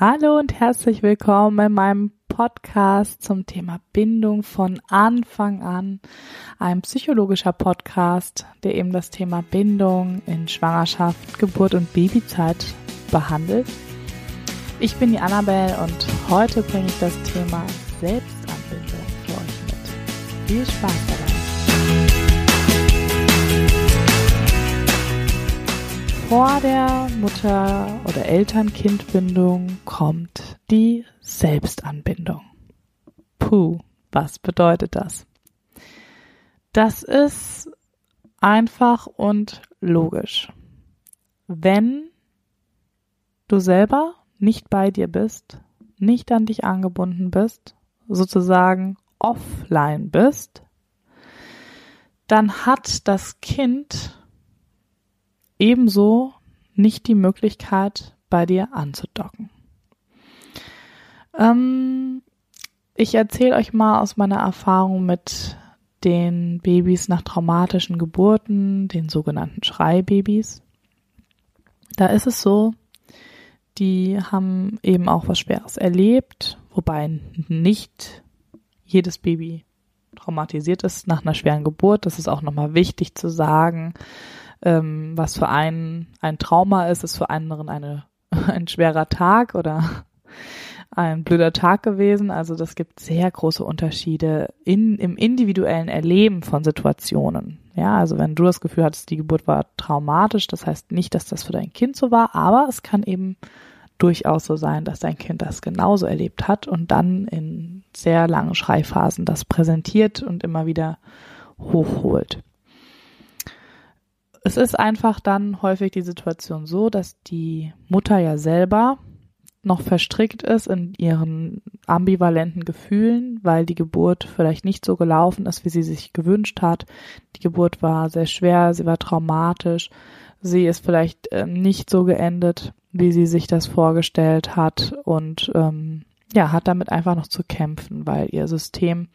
Hallo und herzlich willkommen in meinem Podcast zum Thema Bindung von Anfang an. Ein psychologischer Podcast, der eben das Thema Bindung in Schwangerschaft, Geburt und Babyzeit behandelt. Ich bin die Annabelle und heute bringe ich das Thema Selbstanbindung für euch mit. Viel Spaß dabei! Vor der Mutter- oder Eltern-Kind-Bindung kommt die Selbstanbindung. Puh, was bedeutet das? Das ist einfach und logisch. Wenn du selber nicht bei dir bist, nicht an dich angebunden bist, sozusagen offline bist, dann hat das Kind ebenso nicht die Möglichkeit, bei dir anzudocken. Ähm, ich erzähle euch mal aus meiner Erfahrung mit den Babys nach traumatischen Geburten, den sogenannten Schreibabys. Da ist es so, die haben eben auch was Schweres erlebt, wobei nicht jedes Baby traumatisiert ist nach einer schweren Geburt. Das ist auch nochmal wichtig zu sagen ähm, was für einen ein Trauma ist, ist für anderen eine, ein schwerer Tag oder ein blöder Tag gewesen. Also das gibt sehr große Unterschiede in, im individuellen Erleben von Situationen. Ja, also wenn du das Gefühl hattest, die Geburt war traumatisch, das heißt nicht, dass das für dein Kind so war, aber es kann eben durchaus so sein, dass dein Kind das genauso erlebt hat und dann in sehr langen Schreiphasen das präsentiert und immer wieder hochholt es ist einfach dann häufig die Situation so, dass die Mutter ja selber noch verstrickt ist in ihren ambivalenten Gefühlen, weil die Geburt vielleicht nicht so gelaufen ist, wie sie sich gewünscht hat. Die Geburt war sehr schwer, sie war traumatisch, sie ist vielleicht äh, nicht so geendet, wie sie sich das vorgestellt hat und ähm, ja, hat damit einfach noch zu kämpfen, weil ihr System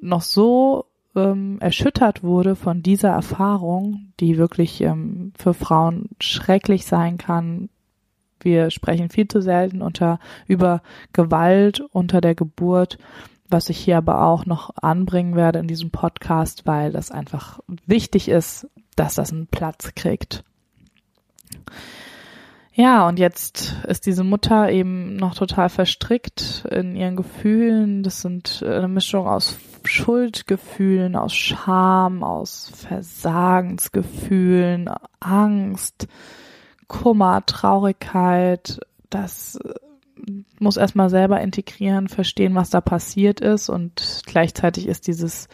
noch so ähm, erschüttert wurde von dieser Erfahrung, die wirklich ähm, für Frauen schrecklich sein kann. Wir sprechen viel zu selten unter, über Gewalt unter der Geburt, was ich hier aber auch noch anbringen werde in diesem Podcast, weil das einfach wichtig ist, dass das einen Platz kriegt. Ja, und jetzt ist diese Mutter eben noch total verstrickt in ihren Gefühlen. Das sind eine Mischung aus Schuldgefühlen, aus Scham, aus Versagensgefühlen, Angst, Kummer, Traurigkeit. Das muss erstmal selber integrieren, verstehen, was da passiert ist und gleichzeitig ist dieses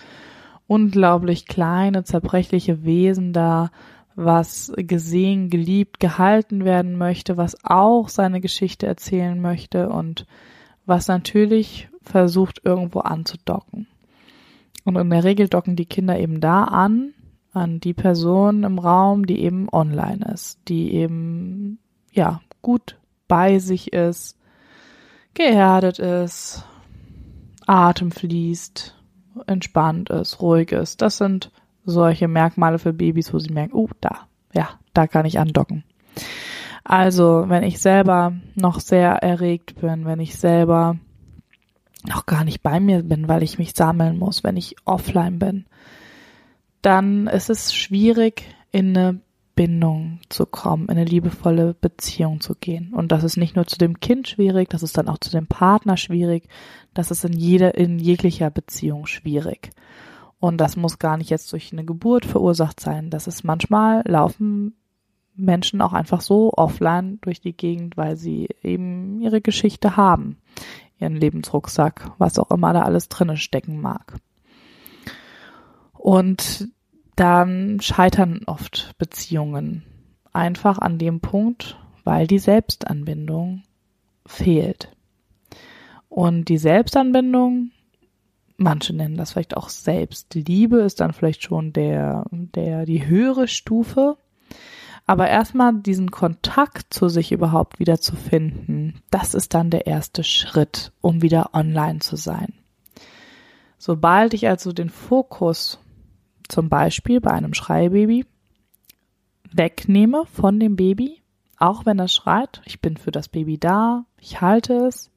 unglaublich kleine, zerbrechliche Wesen da, was gesehen, geliebt, gehalten werden möchte, was auch seine Geschichte erzählen möchte und was natürlich versucht irgendwo anzudocken. Und in der Regel docken die Kinder eben da an, an die Person im Raum, die eben online ist, die eben, ja, gut bei sich ist, geerdet ist, Atem fließt, entspannt ist, ruhig ist. Das sind solche Merkmale für Babys, wo sie merken, oh, da, ja, da kann ich andocken. Also, wenn ich selber noch sehr erregt bin, wenn ich selber noch gar nicht bei mir bin, weil ich mich sammeln muss, wenn ich offline bin, dann ist es schwierig, in eine Bindung zu kommen, in eine liebevolle Beziehung zu gehen. Und das ist nicht nur zu dem Kind schwierig, das ist dann auch zu dem Partner schwierig, das ist in jeder, in jeglicher Beziehung schwierig. Und das muss gar nicht jetzt durch eine Geburt verursacht sein. Das ist manchmal laufen Menschen auch einfach so offline durch die Gegend, weil sie eben ihre Geschichte haben, ihren Lebensrucksack, was auch immer da alles drinnen stecken mag. Und dann scheitern oft Beziehungen einfach an dem Punkt, weil die Selbstanbindung fehlt. Und die Selbstanbindung manche nennen das vielleicht auch Selbstliebe, ist dann vielleicht schon der, der, die höhere Stufe. Aber erstmal diesen Kontakt zu sich überhaupt wieder zu finden, das ist dann der erste Schritt, um wieder online zu sein. Sobald ich also den Fokus zum Beispiel bei einem Schreibaby wegnehme von dem Baby auch wenn er schreit. Ich bin für das Baby da, ich halte es.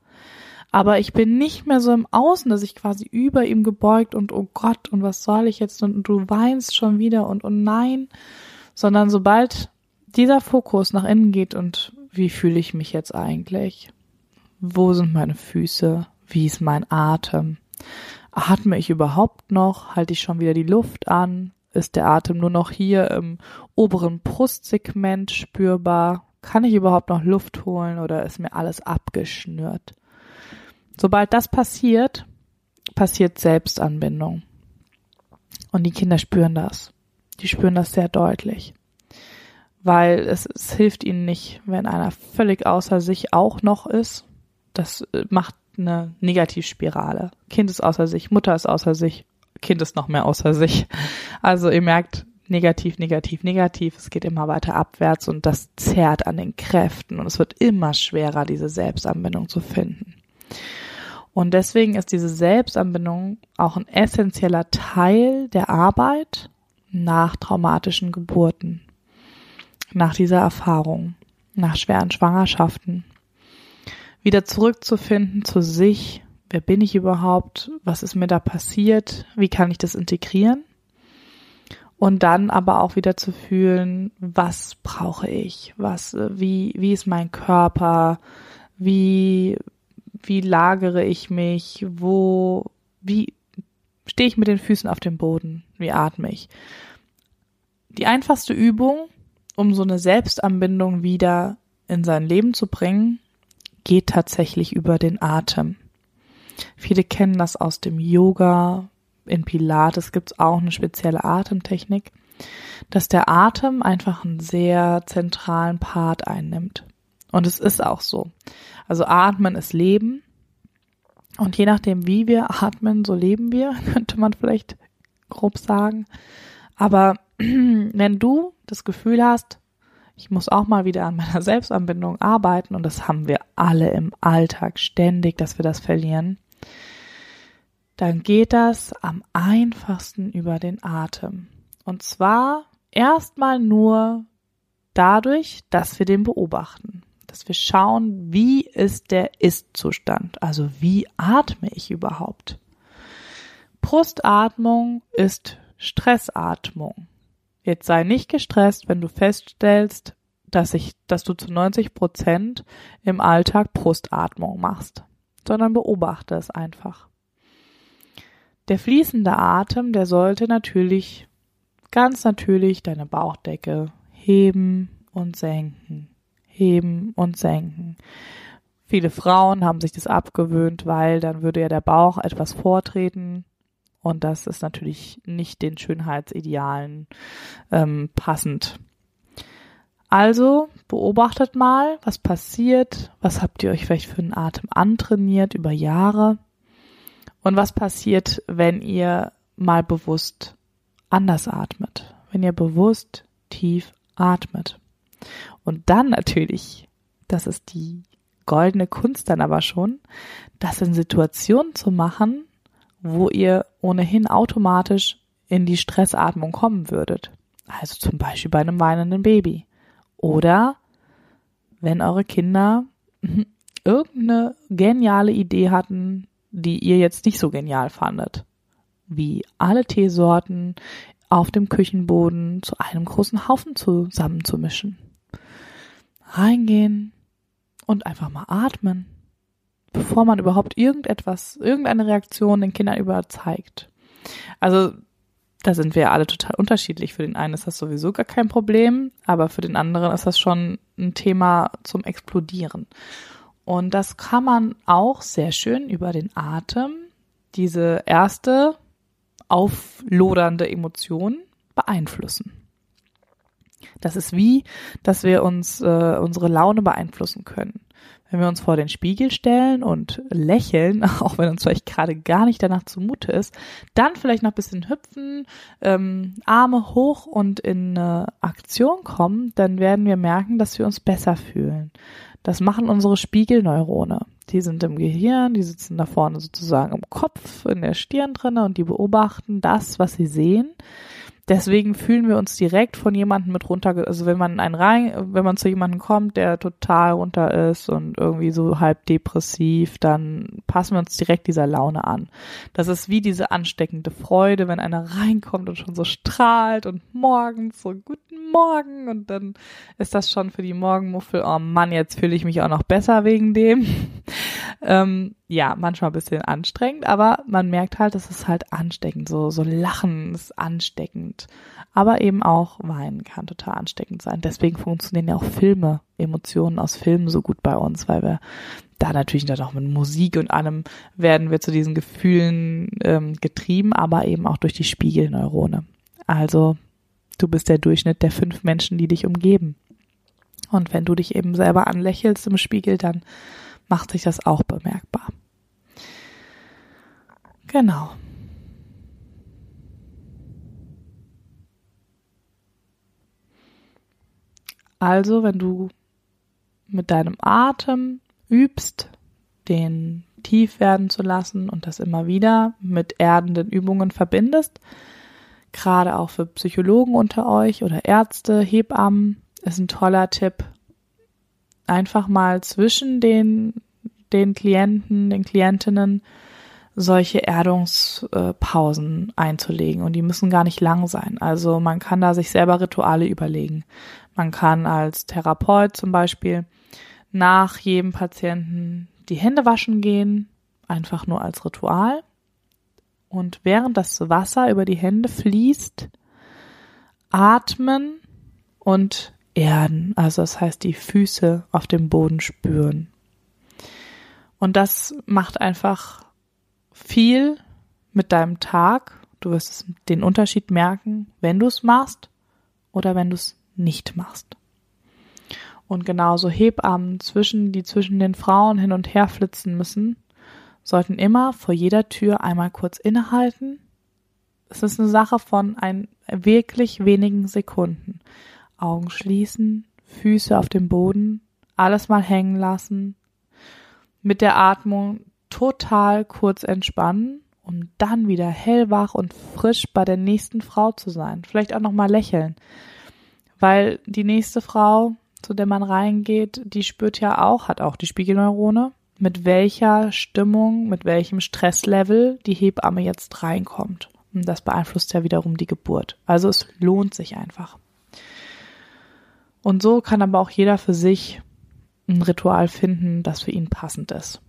Aber ich bin nicht mehr so im Außen, dass ich quasi über ihm gebeugt und oh Gott, und was soll ich jetzt? Und du weinst schon wieder und oh nein. Sondern sobald dieser Fokus nach innen geht und wie fühle ich mich jetzt eigentlich? Wo sind meine Füße? Wie ist mein Atem? Atme ich überhaupt noch? Halte ich schon wieder die Luft an? Ist der Atem nur noch hier im oberen Brustsegment spürbar? Kann ich überhaupt noch Luft holen oder ist mir alles abgeschnürt? Sobald das passiert, passiert Selbstanbindung. Und die Kinder spüren das. Die spüren das sehr deutlich. Weil es, es hilft ihnen nicht, wenn einer völlig außer sich auch noch ist. Das äh, macht eine Negativspirale. Kind ist außer sich, Mutter ist außer sich, Kind ist noch mehr außer sich. Also ihr merkt, negativ, negativ, negativ, es geht immer weiter abwärts und das zerrt an den Kräften und es wird immer schwerer, diese Selbstanbindung zu finden. Und deswegen ist diese Selbstanbindung auch ein essentieller Teil der Arbeit nach traumatischen Geburten, nach dieser Erfahrung, nach schweren Schwangerschaften. Wieder zurückzufinden zu sich, wer bin ich überhaupt, was ist mir da passiert, wie kann ich das integrieren? Und dann aber auch wieder zu fühlen, was brauche ich, was, wie, wie ist mein Körper, wie, wie lagere ich mich, wo, wie stehe ich mit den Füßen auf dem Boden, wie atme ich. Die einfachste Übung, um so eine Selbstanbindung wieder in sein Leben zu bringen, geht tatsächlich über den Atem. Viele kennen das aus dem Yoga, in Pilates gibt's auch eine spezielle Atemtechnik, dass der Atem einfach einen sehr zentralen Part einnimmt. Und es ist auch so. Also atmen ist Leben. Und je nachdem, wie wir atmen, so leben wir, könnte man vielleicht grob sagen. Aber wenn du das Gefühl hast, ich muss auch mal wieder an meiner Selbstanbindung arbeiten, und das haben wir alle im Alltag ständig, dass wir das verlieren, dann geht das am einfachsten über den Atem. Und zwar erstmal nur dadurch, dass wir den beobachten dass wir schauen, wie ist der Ist-Zustand, also wie atme ich überhaupt. Brustatmung ist Stressatmung. Jetzt sei nicht gestresst, wenn du feststellst, dass ich, dass du zu 90 Prozent im Alltag Brustatmung machst, sondern beobachte es einfach. Der fließende Atem, der sollte natürlich ganz natürlich deine Bauchdecke heben und senken heben und senken. Viele Frauen haben sich das abgewöhnt, weil dann würde ja der Bauch etwas vortreten und das ist natürlich nicht den Schönheitsidealen ähm, passend. Also beobachtet mal, was passiert, was habt ihr euch vielleicht für einen Atem antrainiert über Jahre und was passiert, wenn ihr mal bewusst anders atmet, wenn ihr bewusst tief atmet. Und dann natürlich, das ist die goldene Kunst dann aber schon, das in Situationen zu machen, wo ihr ohnehin automatisch in die Stressatmung kommen würdet. Also zum Beispiel bei einem weinenden Baby. Oder wenn eure Kinder irgendeine geniale Idee hatten, die ihr jetzt nicht so genial fandet. Wie alle Teesorten auf dem Küchenboden zu einem großen Haufen zusammenzumischen reingehen und einfach mal atmen, bevor man überhaupt irgendetwas, irgendeine Reaktion den Kindern überzeigt. Also da sind wir alle total unterschiedlich. Für den einen ist das sowieso gar kein Problem, aber für den anderen ist das schon ein Thema zum Explodieren. Und das kann man auch sehr schön über den Atem, diese erste auflodernde Emotion beeinflussen. Das ist wie, dass wir uns äh, unsere Laune beeinflussen können. Wenn wir uns vor den Spiegel stellen und lächeln, auch wenn uns vielleicht gerade gar nicht danach zumute ist, dann vielleicht noch ein bisschen hüpfen, ähm, Arme hoch und in äh, Aktion kommen, dann werden wir merken, dass wir uns besser fühlen. Das machen unsere Spiegelneurone. Die sind im Gehirn, die sitzen da vorne sozusagen im Kopf, in der Stirn drinne und die beobachten das, was sie sehen Deswegen fühlen wir uns direkt von jemandem mit runter, also wenn man einen rein, wenn man zu jemandem kommt, der total runter ist und irgendwie so halb depressiv, dann passen wir uns direkt dieser Laune an. Das ist wie diese ansteckende Freude, wenn einer reinkommt und schon so strahlt und morgens so guten Morgen und dann ist das schon für die Morgenmuffel, oh Mann, jetzt fühle ich mich auch noch besser wegen dem. Ähm, ja, manchmal ein bisschen anstrengend, aber man merkt halt, es ist halt ansteckend. So, so Lachen ist ansteckend. Aber eben auch Weinen kann total ansteckend sein. Deswegen funktionieren ja auch Filme, Emotionen aus Filmen so gut bei uns, weil wir da natürlich dann auch mit Musik und allem werden wir zu diesen Gefühlen ähm, getrieben, aber eben auch durch die Spiegelneurone. Also du bist der Durchschnitt der fünf Menschen, die dich umgeben. Und wenn du dich eben selber anlächelst im Spiegel, dann macht sich das auch bemerkbar. Genau. Also, wenn du mit deinem Atem übst, den tief werden zu lassen und das immer wieder mit erdenden Übungen verbindest, gerade auch für Psychologen unter euch oder Ärzte, Hebammen, ist ein toller Tipp. Einfach mal zwischen den, den Klienten, den Klientinnen solche Erdungspausen einzulegen und die müssen gar nicht lang sein. Also man kann da sich selber Rituale überlegen. Man kann als Therapeut zum Beispiel nach jedem Patienten die Hände waschen gehen, einfach nur als Ritual. Und während das Wasser über die Hände fließt, atmen und erden. Also das heißt, die Füße auf dem Boden spüren. Und das macht einfach viel mit deinem Tag. Du wirst den Unterschied merken, wenn du es machst oder wenn du es nicht machst. Und genauso Hebammen zwischen, die zwischen den Frauen hin und her flitzen müssen, sollten immer vor jeder Tür einmal kurz innehalten. Es ist eine Sache von ein wirklich wenigen Sekunden. Augen schließen, Füße auf dem Boden, alles mal hängen lassen, mit der Atmung total kurz entspannen, um dann wieder hellwach und frisch bei der nächsten Frau zu sein. Vielleicht auch noch mal lächeln, weil die nächste Frau, zu der man reingeht, die spürt ja auch, hat auch die Spiegelneurone, mit welcher Stimmung, mit welchem Stresslevel die Hebamme jetzt reinkommt. Und das beeinflusst ja wiederum die Geburt. Also es lohnt sich einfach. Und so kann aber auch jeder für sich ein Ritual finden, das für ihn passend ist.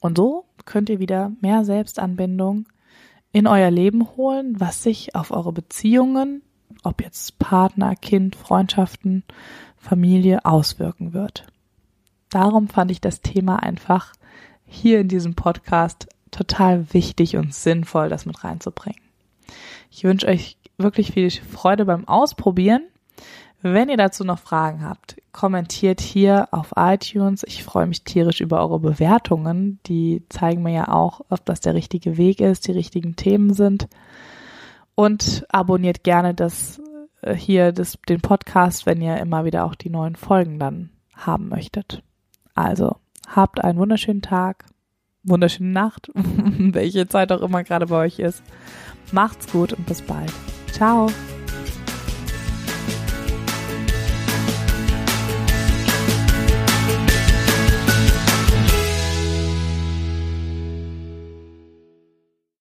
Und so könnt ihr wieder mehr Selbstanbindung in euer Leben holen, was sich auf eure Beziehungen, ob jetzt Partner, Kind, Freundschaften, Familie auswirken wird. Darum fand ich das Thema einfach hier in diesem Podcast total wichtig und sinnvoll, das mit reinzubringen. Ich wünsche euch wirklich viel Freude beim Ausprobieren. Wenn ihr dazu noch Fragen habt, kommentiert hier auf iTunes. Ich freue mich tierisch über eure Bewertungen. Die zeigen mir ja auch, ob das der richtige Weg ist, die richtigen Themen sind. Und abonniert gerne das äh, hier das, den Podcast, wenn ihr immer wieder auch die neuen Folgen dann haben möchtet. Also habt einen wunderschönen Tag, wunderschöne Nacht, welche Zeit auch immer gerade bei euch ist. Macht's gut und bis bald. Ciao.